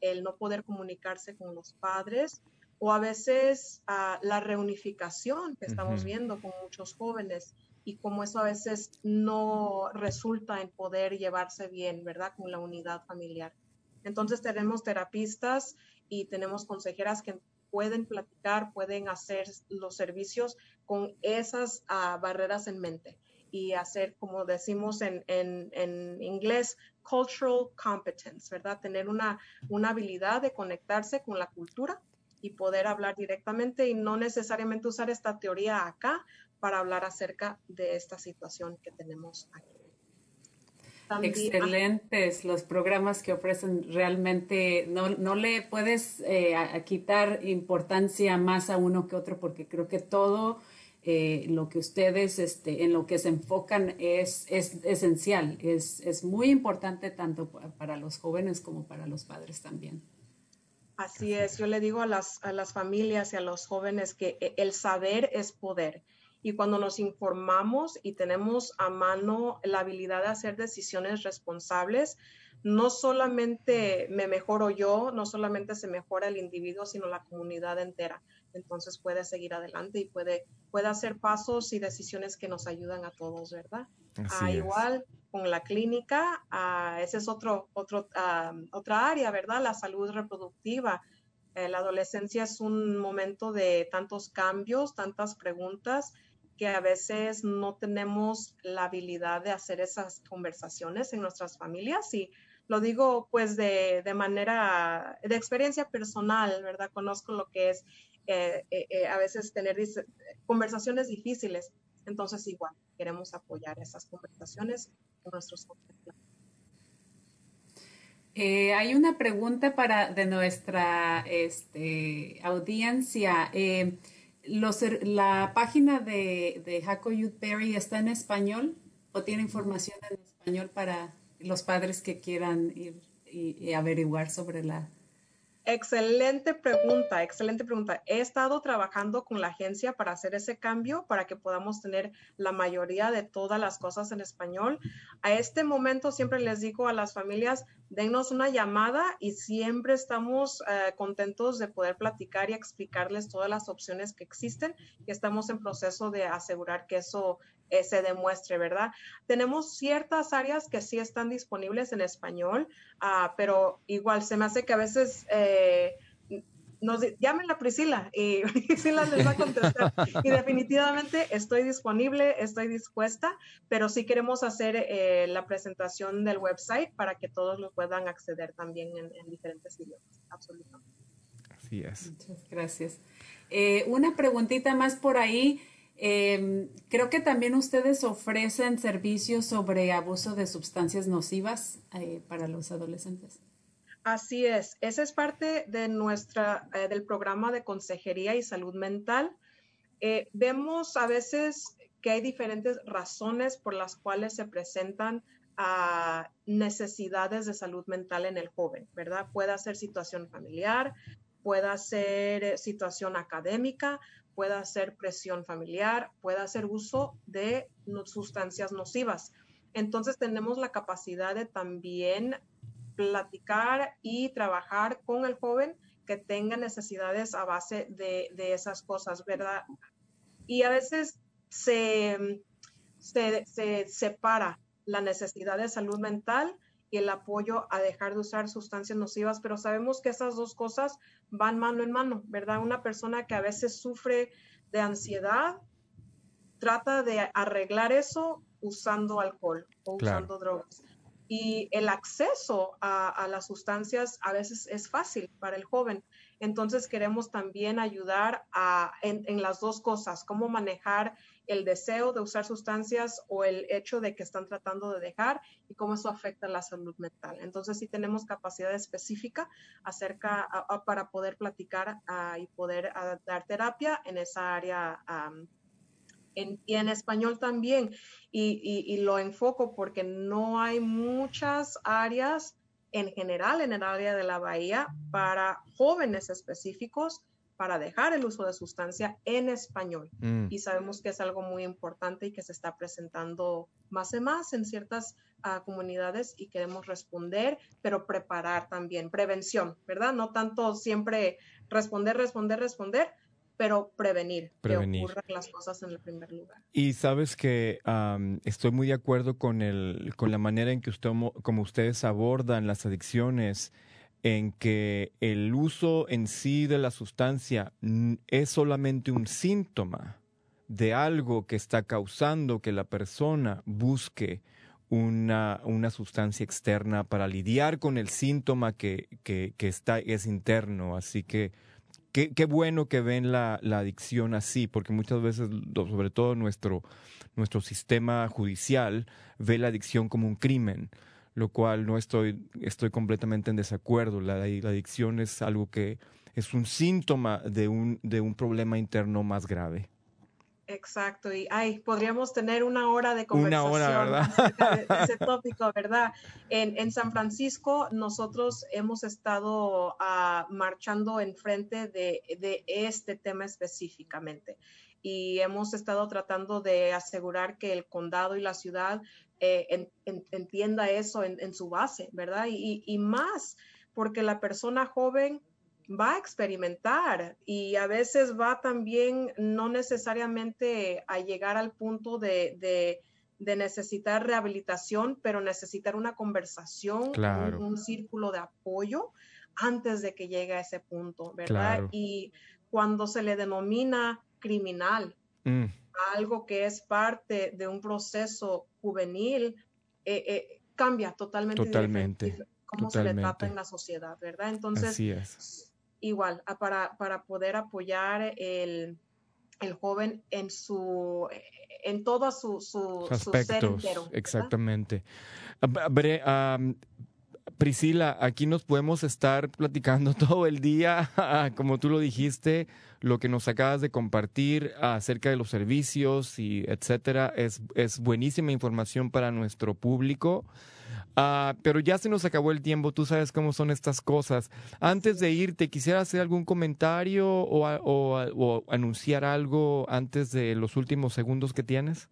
el no poder comunicarse con los padres o a veces la reunificación que estamos viendo con muchos jóvenes y cómo eso a veces no resulta en poder llevarse bien, ¿verdad? Con la unidad familiar. Entonces tenemos terapistas y tenemos consejeras que pueden platicar, pueden hacer los servicios con esas ah, barreras en mente y hacer, como decimos en, en, inglés, cultural competence, ¿verdad? Tener una, una habilidad de conectarse con la cultura y poder hablar directamente y no necesariamente usar esta teoría acá para hablar acerca de esta situación que tenemos aquí. Excelentes los programas que ofrecen. Realmente, no, no le puedes eh, quitar importancia más a uno que otro porque creo que todo eh, lo que ustedes este, en lo que se enfocan es, es esencial, es, es muy importante tanto para los jóvenes como para los padres también. Así es, yo le digo a las, a las familias y a los jóvenes que eh, el saber es poder y cuando nos informamos y tenemos a mano la habilidad de hacer decisiones responsables, no solamente me mejoro yo, no solamente se mejora el individuo, sino la comunidad entera. Entonces puede seguir adelante y puede, puede hacer pasos y decisiones que nos ayudan a todos, ¿verdad? Ah, igual con la clínica, ah, ese es otro, otro, ah, otra área, ¿verdad? La salud reproductiva. Eh, la adolescencia es un momento de tantos cambios, tantas preguntas que a veces no tenemos la habilidad de hacer esas conversaciones en nuestras familias y lo digo pues de, de manera, de experiencia personal, ¿verdad? Conozco lo que es eh, eh, eh, a veces tener conversaciones difíciles. Entonces igual queremos apoyar esas conversaciones con nuestros hay una pregunta para de nuestra este, audiencia la página de, de Jaco Youth Berry está en español o tiene información en español para los padres que quieran ir y, averiguar sobre la... Excelente pregunta, excelente pregunta. He estado trabajando con la agencia para hacer ese cambio, para que podamos tener la mayoría de todas las cosas en español. A este momento siempre les digo a las familias, dennos una llamada y siempre estamos eh, contentos de poder platicar y explicarles todas las opciones que existen y estamos en proceso de asegurar que eso eh, se demuestre, ¿verdad? Tenemos ciertas áreas que sí están disponibles en español, uh, pero igual se me hace que a veces... Eh, nos llamen a Priscila y Priscila les va a contestar. y definitivamente estoy disponible, estoy dispuesta, pero sí queremos hacer eh, la presentación del website para que todos lo puedan acceder también en, diferentes idiomas. Absolutamente. Así es. Muchas gracias. Eh, una preguntita más por ahí. Em, creo que también ustedes ofrecen servicios sobre abuso de sustancias nocivas eh, para los adolescentes. Así es, esa es parte de nuestra, eh, del programa de consejería y salud mental. Eh, vemos a veces que hay diferentes razones por las cuales se presentan a necesidades de salud mental en el joven, ¿verdad? Puede ser situación familiar, puede ser eh, situación académica, puede ser presión familiar, puede ser uso de sustancias nocivas. Entonces tenemos la capacidad de también platicar y trabajar con el joven que tenga necesidades a base de, esas cosas, ¿verdad? Y a veces se, se, separa la necesidad de salud mental y el apoyo a dejar de usar sustancias nocivas, pero sabemos que esas dos cosas van mano en mano, ¿verdad? Una persona que a veces sufre de ansiedad trata de arreglar eso usando alcohol o usando drogas. Y el acceso a, las sustancias a veces es fácil para el joven. Entonces queremos también ayudar a, en, las dos cosas, cómo manejar el deseo de usar sustancias o el hecho de que están tratando de dejar y cómo eso afecta la salud mental. Entonces sí tenemos capacidad específica acerca para poder platicar y poder dar terapia en esa área y en español también. Y, lo enfoco porque no hay muchas áreas en general en el área de la bahía para jóvenes específicos para dejar el uso de sustancia en español. Mm. Y sabemos que es algo muy importante y que se está presentando más y más en ciertas ah, comunidades y queremos responder, pero preparar también, prevención, ¿verdad? No tanto siempre responder, responder, responder, pero prevenir, prevenir. que ocurran las cosas en el primer lugar. Y sabes que estoy muy de acuerdo con, el, con la manera en que usted, como ustedes abordan las adicciones, en que el uso en sí de la sustancia es solamente un síntoma de algo que está causando que la persona busque una, una sustancia externa para lidiar con el síntoma que, que, que está, es interno. Así que qué, bueno que ven la, adicción así, porque muchas veces, sobre todo nuestro, nuestro sistema judicial, ve la adicción como un crimen, lo cual no estoy, estoy completamente en desacuerdo. La, la adicción es algo que es un síntoma de un, de un problema interno más grave. Exacto, y ay, podríamos tener una hora de conversación acerca de, ese tópico, ¿verdad? En, San Francisco nosotros hemos estado uh, marchando enfrente de, de este tema específicamente y hemos estado tratando de asegurar que el condado y la ciudad eh, entienda eso en, su base, ¿verdad? Y, y, más porque la persona joven va a experimentar y a veces va también no necesariamente a llegar al punto de, necesitar rehabilitación, pero necesitar una conversación, un, círculo de apoyo antes de que llegue a ese punto, ¿verdad? Y cuando se le denomina criminal, mm. algo que es parte de un proceso juvenil, eh, eh, cambia totalmente. Totalmente. Cómo se le trata en la sociedad, ¿verdad? Entonces, Así es igual, para, para poder apoyar el, el, joven en su en todo su, su, ser entero. Exactamente. Priscila, aquí nos podemos estar platicando todo el día, como tú lo dijiste, lo que nos acabas de compartir acerca de los servicios y etcétera, es, es buenísima información para nuestro público. Ah, pero ya se nos acabó el tiempo, tú sabes cómo son estas cosas. Antes de irte, quisiera hacer algún comentario o, anunciar algo antes de los últimos segundos que tienes.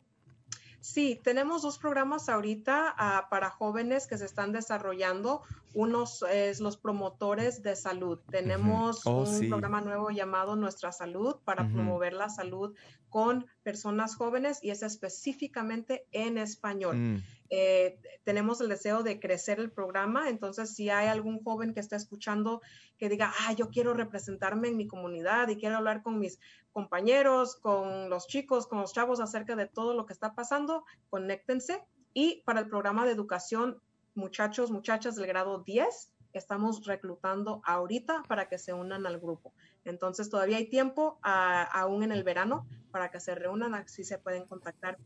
Sí, tenemos dos programas ahorita ah, para jóvenes que se están desarrollando. Uno es los promotores de salud. Tenemos oh, un programa nuevo llamado Nuestra Salud para promover la salud con personas jóvenes y es específicamente en español. Mm. Eh, tenemos el deseo de crecer el programa, entonces si hay algún joven que está escuchando que diga, ah, yo quiero representarme en mi comunidad y quiero hablar con mis compañeros, con los chicos, con los chavos acerca de todo lo que está pasando, conéctense. Y para el programa de educación, muchachos, muchachas del grado 10, estamos reclutando ahorita para que se unan al grupo. Entonces todavía hay tiempo, aún en el verano, para que se reúnan, así se pueden contactar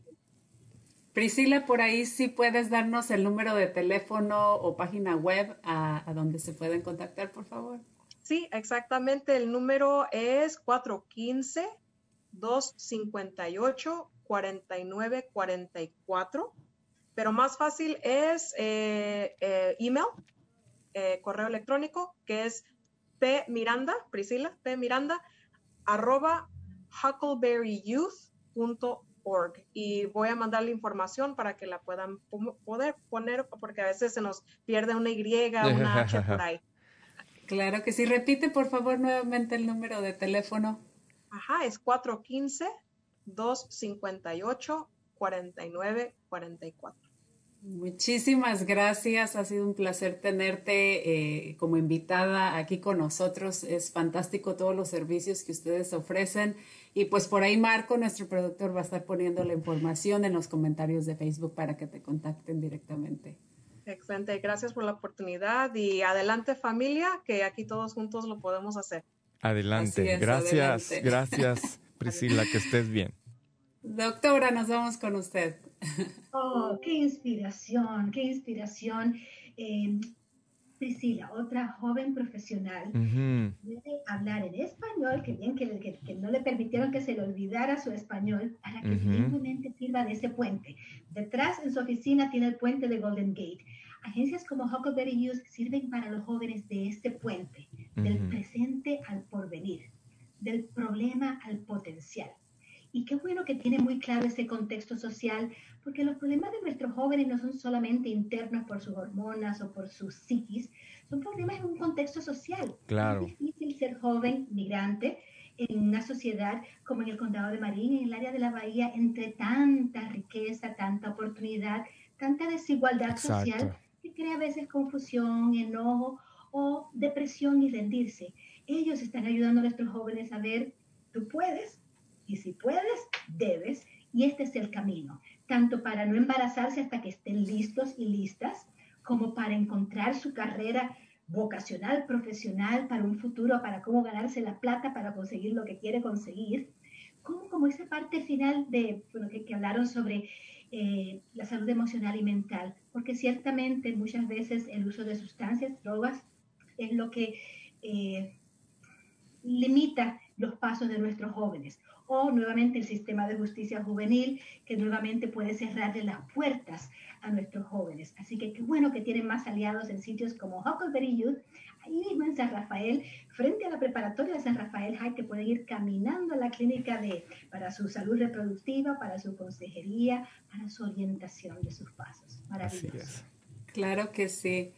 Priscila, por ahí sí puedes darnos el número de teléfono o página web a, donde se pueden contactar, por favor. Sí, exactamente. El número es 415-258-4944. Pero más fácil es eh, eh, email, eh, correo electrónico, que es Miranda, Priscila, Miranda, arroba huckleberryyouth.org y voy a mandar la información para que la puedan poder poner porque a veces se nos pierde una Y, una H por ahí. Claro que sí. Repite por favor nuevamente el número de teléfono. Ajá, es 415-258-4944. Muchísimas gracias, ha sido un placer tenerte eh, como invitada aquí con nosotros. Es fantástico todos los servicios que ustedes ofrecen Y pues por ahí Marco, nuestro productor, va a estar poniendo la información en los comentarios de Facebook para que te contacten directamente. Excelente, gracias por la oportunidad y adelante familia, que aquí todos juntos lo podemos hacer. Adelante, gracias, gracias Priscila, que estés bien. Doctora, nos vamos con usted. Oh, qué inspiración, qué inspiración. Eh, Priscila, otra joven profesional, debe hablar en español, que bien que, no le permitieron que se le olvidara su español, para que simplemente sirva de ese puente. Detrás en su oficina tiene el puente de Golden Gate. Agencias como Huckleberry News sirven para los jóvenes de este puente, del presente al porvenir, del problema al potencial. Y qué bueno que tiene muy claro ese contexto social, porque los problemas de nuestros jóvenes no son solamente internos por sus hormonas o por sus psiquis, son problemas en un contexto social. Claro. Es difícil ser joven, migrante, en una sociedad como en el condado de Marín, en el área de la bahía, entre tanta riqueza, tanta oportunidad, tanta desigualdad social, que crea a veces confusión, enojo o depresión y rendirse. Ellos están ayudando a nuestros jóvenes a ver, tú puedes, y si puedes, debes. Y este es el camino, tanto para no embarazarse hasta que estén listos y listas, como para encontrar su carrera vocacional, profesional, para un futuro, para cómo ganarse la plata, para conseguir lo que quiere conseguir. Como, como esa parte final de, bueno, que, que hablaron sobre eh, la salud emocional y mental, porque ciertamente muchas veces el uso de sustancias, drogas, es lo que eh, limita los pasos de nuestros jóvenes o nuevamente el sistema de justicia juvenil que nuevamente puede cerrarle las puertas a nuestros jóvenes. Así que qué bueno que tienen más aliados en sitios como Huckleberry Youth, ahí mismo en San Rafael, frente a la preparatoria de San Rafael High, que pueden ir caminando a la clínica de, para su salud reproductiva, para su consejería, para su orientación de sus pasos. Maravilloso. Claro que sí.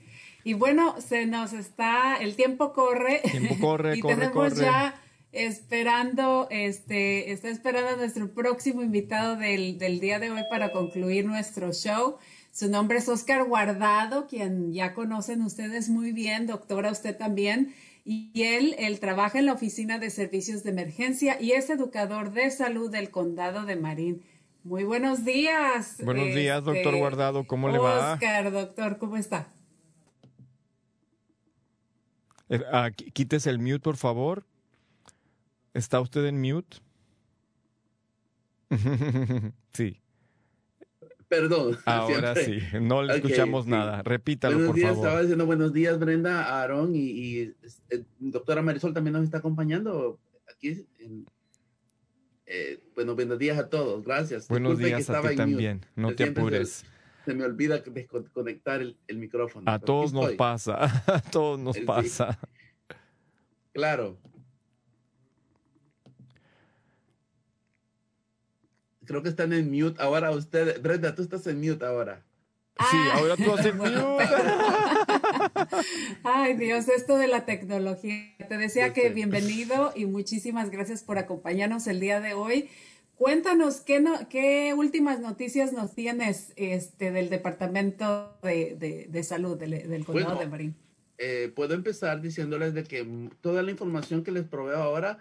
Y bueno, se nos está, el tiempo corre. tiempo corre, y corre, tenemos ya esperando, este, está esperando a nuestro próximo invitado del, del, día de hoy para concluir nuestro show. Su nombre es Oscar Guardado, quien ya conocen ustedes muy bien, doctora, usted también. Y él, él trabaja en la Oficina de Servicios de Emergencia y es educador de salud del Condado de Marín. Muy buenos días. Buenos días, doctor este, Guardado. ¿Cómo le va? Oscar, doctor, ¿cómo está? Ah, quítese el mute, por favor. ¿Está usted en mute? sí. Perdón. Ahora sí, no le escuchamos nada. Repítalo, buenos por días, favor. Estaba diciendo buenos días, Brenda, Aaron y, y eh, doctora Marisol también nos está acompañando aquí. En, eh, bueno, buenos días a todos. Gracias. Buenos días a ti también. No te apures. Se, me olvida desconectar el, el micrófono. A todos nos pasa. A todos nos pasa. Claro. Creo que están en mute ahora ustedes. Brenda, tú estás en mute ahora. Sí, ahora tú haces mute. Ay, Dios, esto de la tecnología. Te decía que bienvenido y muchísimas gracias por acompañarnos el día de hoy. Cuéntanos qué, no, qué últimas noticias nos tienes este, del Departamento de, de, Salud del, del Condado de Marín. Eh, puedo empezar diciéndoles de que toda la información que les proveo ahora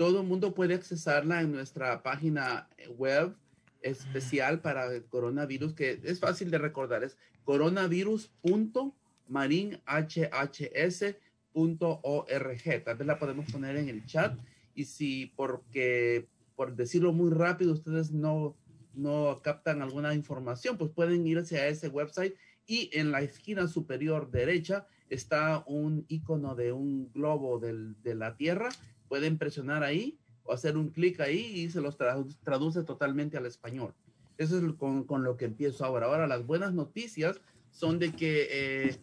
todo el mundo puede accesarla en nuestra página web especial para el coronavirus, que es fácil de recordar, es coronavirus.marinhhs.org. Tal vez la podemos poner en el chat. Y si porque, por decirlo muy rápido, ustedes no, no captan alguna información, pues pueden irse a ese website y en la esquina superior derecha está un icono de un globo del, de la Tierra pueden presionar ahí o hacer un clic ahí y se los traduce totalmente al español. Eso es con, con, lo que empiezo ahora. Ahora, las buenas noticias son de que eh,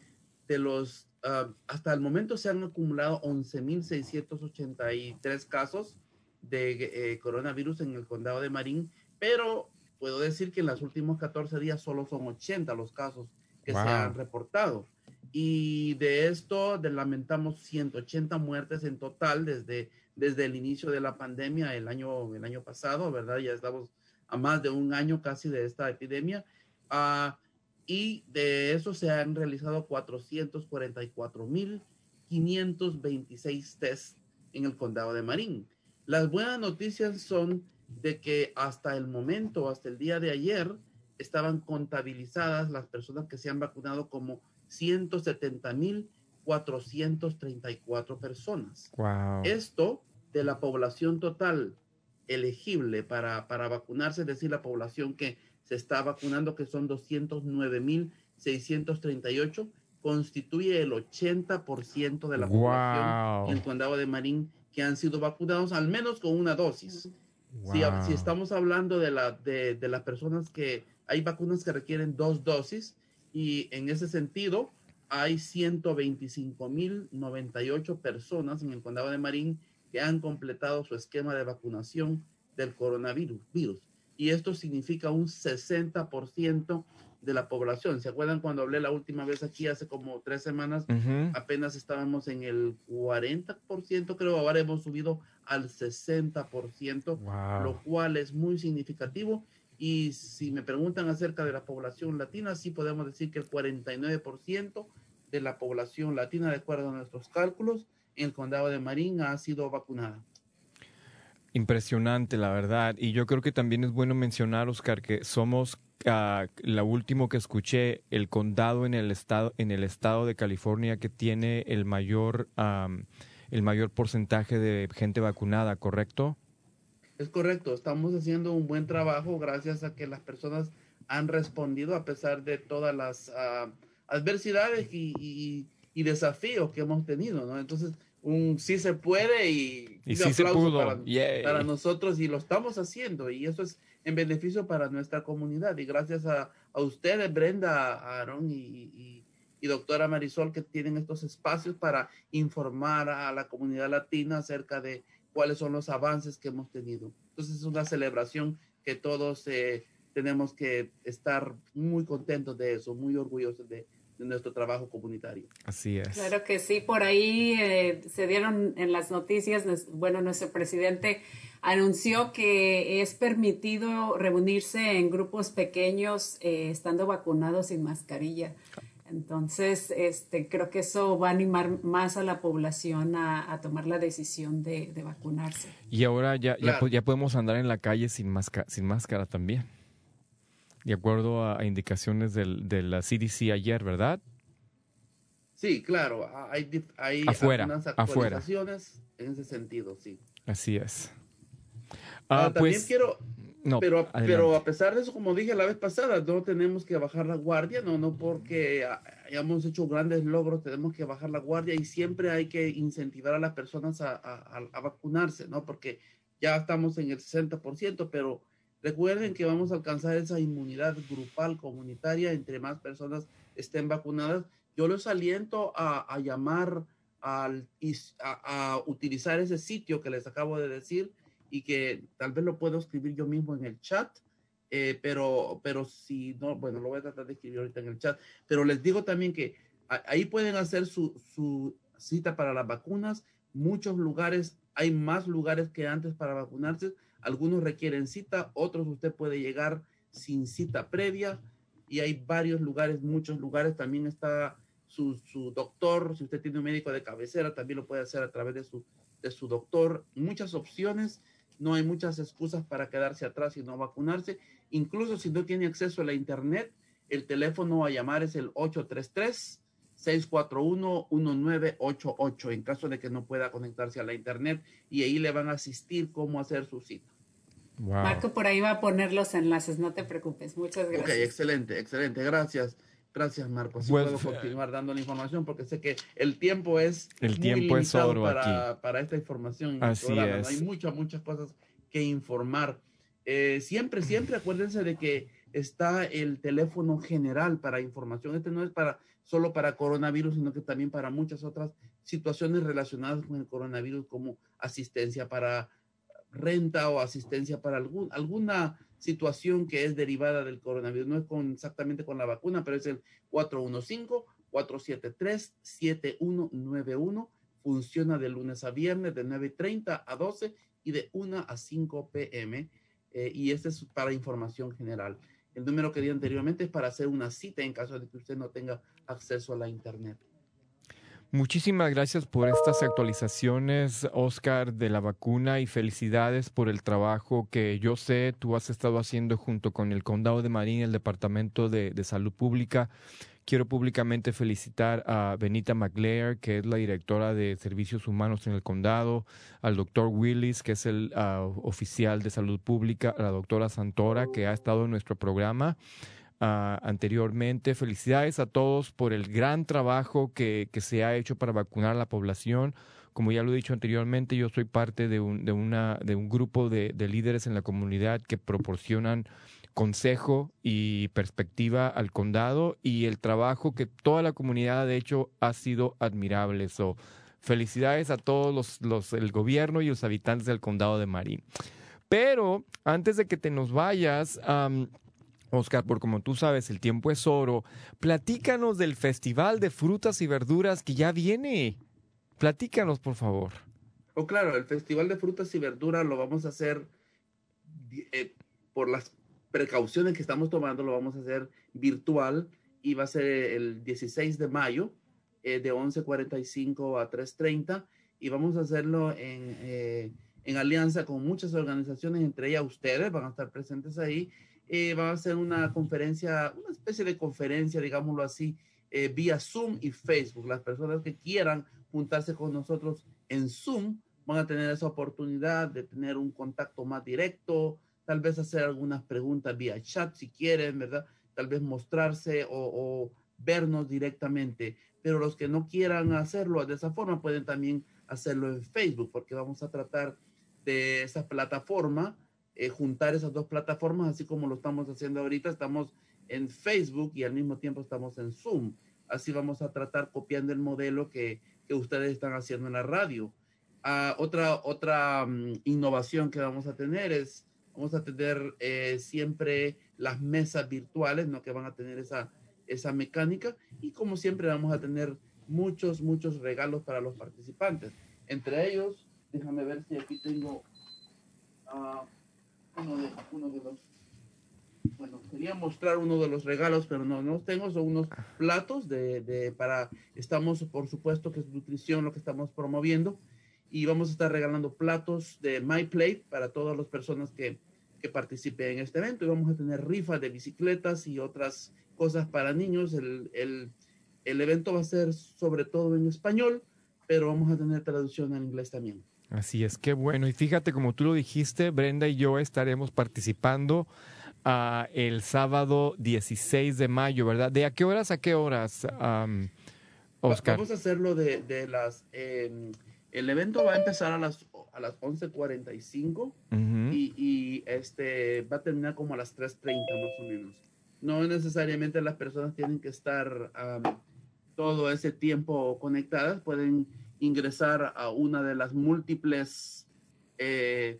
de los, uh, hasta el momento se han acumulado 11.683 casos de eh, coronavirus en el condado de Marín, pero puedo decir que en los últimos 14 días solo son 80 los casos que wow. se han reportado. Y de esto de lamentamos 180 muertes en total desde, desde el inicio de la pandemia el año, el año pasado, ¿verdad? Ya estamos a más de un año casi de esta epidemia. Uh, y de eso se han realizado 444.526 tests en el condado de Marín. Las buenas noticias son de que hasta el momento, hasta el día de ayer, estaban contabilizadas las personas que se han vacunado como 170.434 personas. Wow. Esto de la población total elegible para, para vacunarse, es decir, la población que se está vacunando, que son 209.638, constituye el 80% de la Wow. población en el condado de Marín que han sido vacunados al menos con una dosis. Si, si estamos hablando de, la, de, de las personas que hay vacunas que requieren dos dosis y en ese sentido hay 125.098 personas en el condado de Marín que han completado su esquema de vacunación del coronavirus. virus. Y esto significa un 60% de la población. ¿Se acuerdan cuando hablé la última vez aquí hace como tres semanas? Ujú. apenas estábamos en el 40%, creo, ahora hemos subido al 60%, Wow. lo cual es muy significativo. Y si me preguntan acerca de la población latina, sí podemos decir que el 49% de la población latina, de acuerdo a nuestros cálculos, en el condado de Marín ha sido vacunada. Impresionante, la verdad. Y yo creo que también es bueno mencionar, Oscar, que somos ah, la último que escuché, el condado en el estado, en el estado de California que tiene el mayor, am, el mayor porcentaje de gente vacunada, ¿correcto? Es correcto, estamos haciendo un buen trabajo gracias a que las personas han respondido a pesar de todas las ah, adversidades y, y- y desafíos que hemos tenido, ¿no? Entonces, un sí se puede y, Y sí se pudo. Para, Yay. para nosotros y lo estamos haciendo y eso es en beneficio para nuestra comunidad y gracias a, a ustedes, Brenda, Aaron y, y- y doctora Marisol que tienen estos espacios para informar a la comunidad latina acerca de cuáles son los avances que hemos tenido. Entonces es una celebración que todos eh, tenemos que estar muy contentos de eso, muy orgullosos de, de nuestro trabajo comunitario. Así es. Claro que sí, por ahí eh, se dieron en las noticias, bueno, nuestro presidente anunció que es permitido reunirse en grupos pequeños eh, estando vacunados sin mascarilla. Entonces, este, creo que eso va a animar más a la población a, a tomar la decisión de, de vacunarse. Y ahora ya, ya, Claro. po- ya podemos andar en la calle sin, masca- sin máscara también. De acuerdo a, a indicaciones del, de la CDC ayer, ¿verdad? Sí, claro, hay, Afuera, algunas afuera. en ese sentido, sí. Así es. Ah, Ah, también pues, quiero, no, pero, adelante. pero a pesar de eso, como dije la vez pasada, no tenemos que bajar la guardia, no, no porque hayamos hecho grandes logros, tenemos que bajar la guardia y siempre hay que incentivar a las personas a, a- vacunarse, ¿no? Porque ya estamos en el 60%, pero recuerden que vamos a alcanzar esa inmunidad grupal comunitaria entre más personas estén vacunadas. Yo los aliento a, a llamar al, a utilizar ese sitio que les acabo de decir y que tal vez lo puedo escribir yo mismo en el chat, eh, pero, pero si no, bueno, lo voy a tratar de escribir ahorita en el chat, pero les digo también que a- ahí pueden hacer su, su cita para las vacunas, muchos lugares, hay más lugares que antes para vacunarse, algunos requieren cita, otros usted puede llegar sin cita previa. Y hay varios lugares, muchos lugares, también está su, su doctor, si usted tiene un médico de cabecera, también lo puede hacer a través de su, de su doctor, muchas opciones, no hay muchas excusas para quedarse atrás y no vacunarse, incluso si no tiene acceso a la internet, el teléfono a llamar es el 833 641-1988 en caso de que no pueda conectarse a la internet y ahí le van a asistir cómo hacer su cita. Wow. Marco por ahí va a poner los enlaces, no te preocupes. Muchas Ok, gracias. excelente, excelente. Gracias. Gracias, Marco. Así Pues, puedo continuar dando la información porque sé que el tiempo es El muy tiempo es oro para, para esta información. Así es. Hay muchas, muchas cosas que informar. Eh, siempre, siempre acuérdense de que está el teléfono general para información. Este no es para solo para coronavirus, sino que también para muchas otras situaciones relacionadas con el coronavirus, como asistencia para renta o asistencia para algún, alguna situación que es derivada del coronavirus. No es con, exactamente con la vacuna, pero es el 415-473-7191. Funciona de lunes a viernes de 9.30 a 12 y de 1 a 5 pm. eh, y este es para información general. El número que di anteriormente es para hacer una cita en caso de que usted no tenga acceso a la internet. Muchísimas gracias por estas actualizaciones, Oscar, de la vacuna y felicidades por el trabajo que yo sé tú has estado haciendo junto con el Condado de Marín, el Departamento de, Salud Pública. Quiero públicamente felicitar a Benita McLear, que es la directora de Servicios Humanos en el condado, al doctor Willis, que es el uh, oficial de salud pública, a la doctora Santora, que ha estado en nuestro programa uh, anteriormente. Felicidades a todos por el gran trabajo que, se ha hecho para vacunar a la población. Como ya lo he dicho anteriormente, yo soy parte de un, grupo de, de líderes en la comunidad que proporcionan consejo y perspectiva al condado y el trabajo que toda la comunidad ha hecho ha sido admirable. So, felicidades a todos los, los, el gobierno y los habitantes del condado de Marín. Pero antes de que te nos vayas, Oscar, por como tú sabes, el tiempo es oro. Platícanos del Festival de Frutas y Verduras que ya viene. Platícanos, por favor. Oh, claro, el Festival de Frutas y Verduras lo vamos a hacer eh, por las precauciones que estamos tomando, lo vamos a hacer virtual y va a ser el 16 de mayo eh, de 11.45 a 3.30 y vamos a hacerlo en, eh, en alianza con muchas organizaciones, entre ellas ustedes van a estar presentes ahí eh, a ser una conferencia, una especie de conferencia, digámoslo así, eh, vía Zoom y Facebook. Las personas que quieran juntarse con nosotros en Zoom van a tener esa oportunidad de tener un contacto más directo, tal vez hacer algunas preguntas vía chat si quieren, ¿verdad? Tal vez mostrarse o, o vernos directamente. Pero los que no quieran hacerlo de esa forma pueden también hacerlo en Facebook, porque vamos a tratar de esa plataforma eh, juntar esas dos plataformas, así como lo estamos haciendo ahorita. Estamos en Facebook y al mismo tiempo estamos en Zoom. Así vamos a tratar copiando el modelo que, que ustedes están haciendo en la radio. Uh, otra otra um, innovación que vamos a tener es, vamos a tener eh, siempre las mesas virtuales, ¿no? Que van a tener esa, esa mecánica y como siempre vamos a tener muchos, muchos regalos para los participantes. Entre ellos, déjame ver si aquí tengo... Uh, uno de, uno de los bueno, quería mostrar uno de los regalos, pero no, no tengo, son unos platos de, de, para, estamos, por supuesto que es nutrición lo que estamos promoviendo, y vamos a estar regalando platos de My Plate para todas las personas que, que participen en este evento, y vamos a tener rifas de bicicletas y otras cosas para niños, el, el, el evento va a ser sobre todo en español, pero vamos a tener traducción en inglés también. Así es, qué bueno. Y fíjate, como tú lo dijiste, Brenda y yo estaremos participando uh, el sábado 16 de mayo, ¿verdad? ¿De a qué horas a qué horas, um, Oscar? Vamos a hacerlo de, de las... Eh, el evento va a empezar a las, a las 11.45 uh -huh. y, y, este, va a terminar como a las 3.30 más o menos. No necesariamente las personas tienen que estar um, todo ese tiempo conectadas, pueden ingresar a una de las múltiples eh,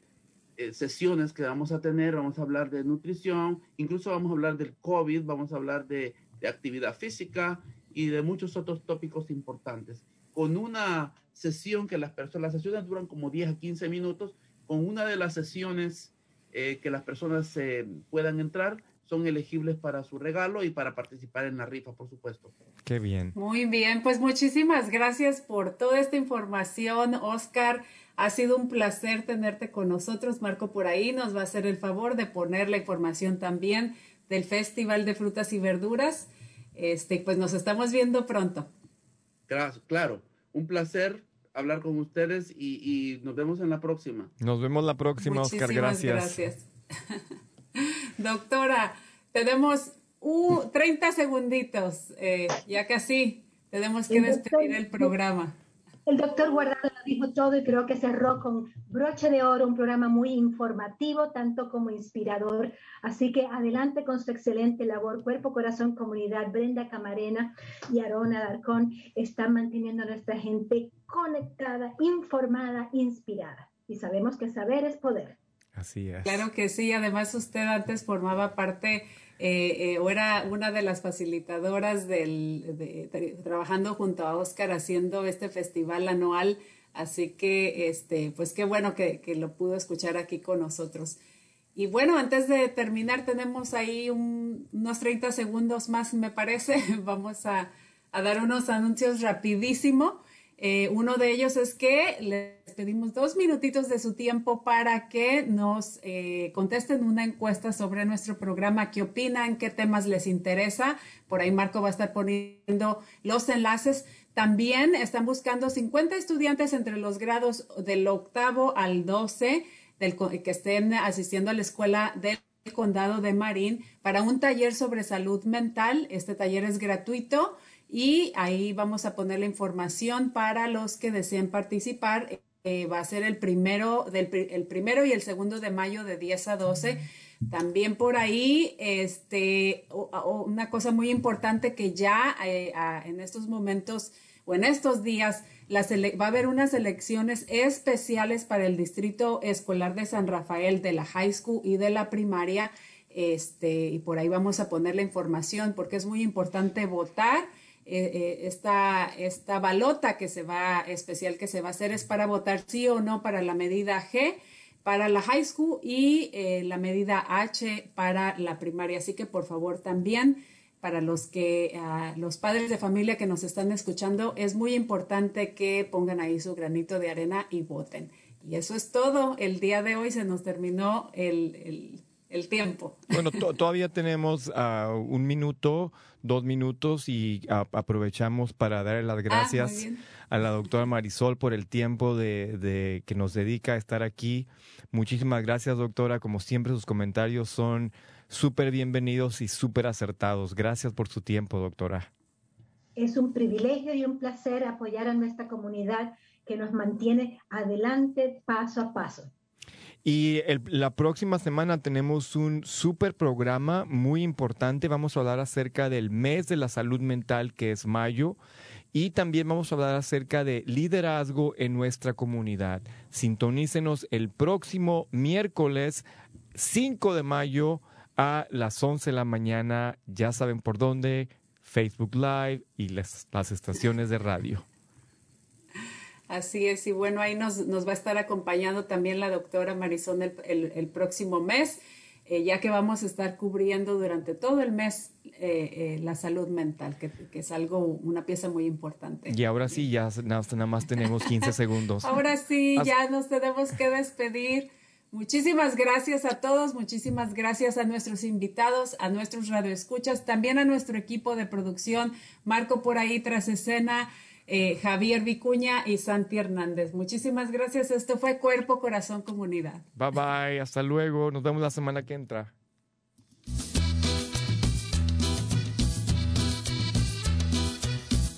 eh, sesiones que vamos a tener. Vamos a hablar de nutrición, incluso vamos a hablar del COVID, vamos a hablar de, de actividad física y de muchos otros tópicos importantes. Con una sesión que las personas, las sesiones duran como 10 a 15 minutos, con una de las sesiones eh, que las personas eh, puedan entrar, son elegibles para su regalo y para participar en la rifa, por supuesto. Qué bien. Muy bien, pues muchísimas gracias por toda esta información, Oscar. Ha sido un placer tenerte con nosotros. Marco por ahí nos va a hacer el favor de poner la información también del Festival de Frutas y Verduras. Este, pues nos estamos viendo pronto. Claro, claro. Un placer hablar con ustedes y, y nos vemos en la próxima. Nos vemos la próxima, Muchísimas Oscar. Gracias. Gracias. Doctora, tenemos uh, 30 segunditos, eh, ya casi tenemos que el despedir doctor, el programa. El doctor Guardado lo dijo todo y creo que cerró con broche de oro un programa muy informativo, tanto como inspirador. Así que adelante con su excelente labor. Cuerpo, Corazón, Comunidad, Brenda Camarena y Arona Alarcón están manteniendo a nuestra gente conectada, informada, inspirada. Y sabemos que saber es poder. Así es. Claro que sí, además usted antes formaba parte eh, eh, o era una de las facilitadoras del, de, trabajando junto a Oscar haciendo este festival anual, así que este, pues qué bueno que, que lo pudo escuchar aquí con nosotros. Y bueno, antes de terminar, tenemos ahí un, unos 30 segundos más, me parece. Vamos a, a dar unos anuncios rapidísimo. Eh, uno de ellos es que les pedimos dos minutitos de su tiempo para que nos eh, contesten una encuesta sobre nuestro programa, qué opinan, qué temas les interesa. Por ahí Marco va a estar poniendo los enlaces. También están buscando 50 estudiantes entre los grados del octavo al 12 del, que estén asistiendo a la escuela del condado de Marín para un taller sobre salud mental. Este taller es gratuito y ahí vamos a poner la información para los que deseen participar. Eh, va a ser el primero, del, el primero y el segundo de mayo de 10 a 12. También por ahí, este, una cosa muy importante que ya eh, en estos momentos o en estos días va a haber unas elecciones especiales para el Distrito Escolar de San Rafael de la High School y de la primaria. Este, y por ahí vamos a poner la información porque es muy importante votar eh, eh, esta, esta balota que se va, especial que se va a hacer es para votar sí o no para la medida G para la high school y eh, la medida H para la primaria. Así que por favor también para los que ah, los padres de familia que nos están escuchando es muy importante que pongan ahí su granito de arena y voten. Y eso es todo. El día de hoy se nos terminó el el tiempo. Bueno, todavía tenemos uh, un minuto, dos minutos y aprovechamos para darle las ah, gracias a la doctora Marisol por el tiempo de, de, que nos dedica a estar aquí. Muchísimas gracias, doctora. Como siempre, sus comentarios son súper bienvenidos y súper acertados. Gracias por su tiempo, doctora. Es un privilegio y un placer apoyar a nuestra comunidad que nos mantiene adelante paso a paso. Y la próxima semana tenemos un super programa muy importante. Vamos a hablar acerca del mes de la salud mental, que es mayo. Y también vamos a hablar acerca de liderazgo en nuestra comunidad. Sintonícenos el próximo miércoles 5 de mayo a las 11 de la mañana. Ya saben por dónde, Facebook Live y las estaciones de radio. Así es, y bueno, ahí nos, nos va a estar acompañando también la doctora Marisol el, el, próximo mes, eh, ya que vamos a estar cubriendo durante todo el mes eh, eh, la salud mental, que, que, es algo, una pieza muy importante. Y ahora sí, ya nada más tenemos 15 segundos. ahora sí, ya nos tenemos que despedir. Muchísimas gracias a todos, muchísimas gracias a nuestros invitados, a nuestros radioescuchas, también a nuestro equipo de producción, Marco por ahí tras escena, eh, Javier Vicuña y Santi Hernández. Muchísimas gracias. Esto fue Cuerpo, Corazón, Comunidad. Bye bye, hasta luego. Nos vemos la semana que entra.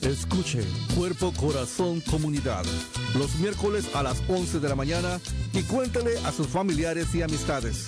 Escuche Cuerpo, Corazón, Comunidad los miércoles a las 11 de la mañana y cuéntele a sus familiares y amistades.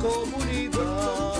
Corazón,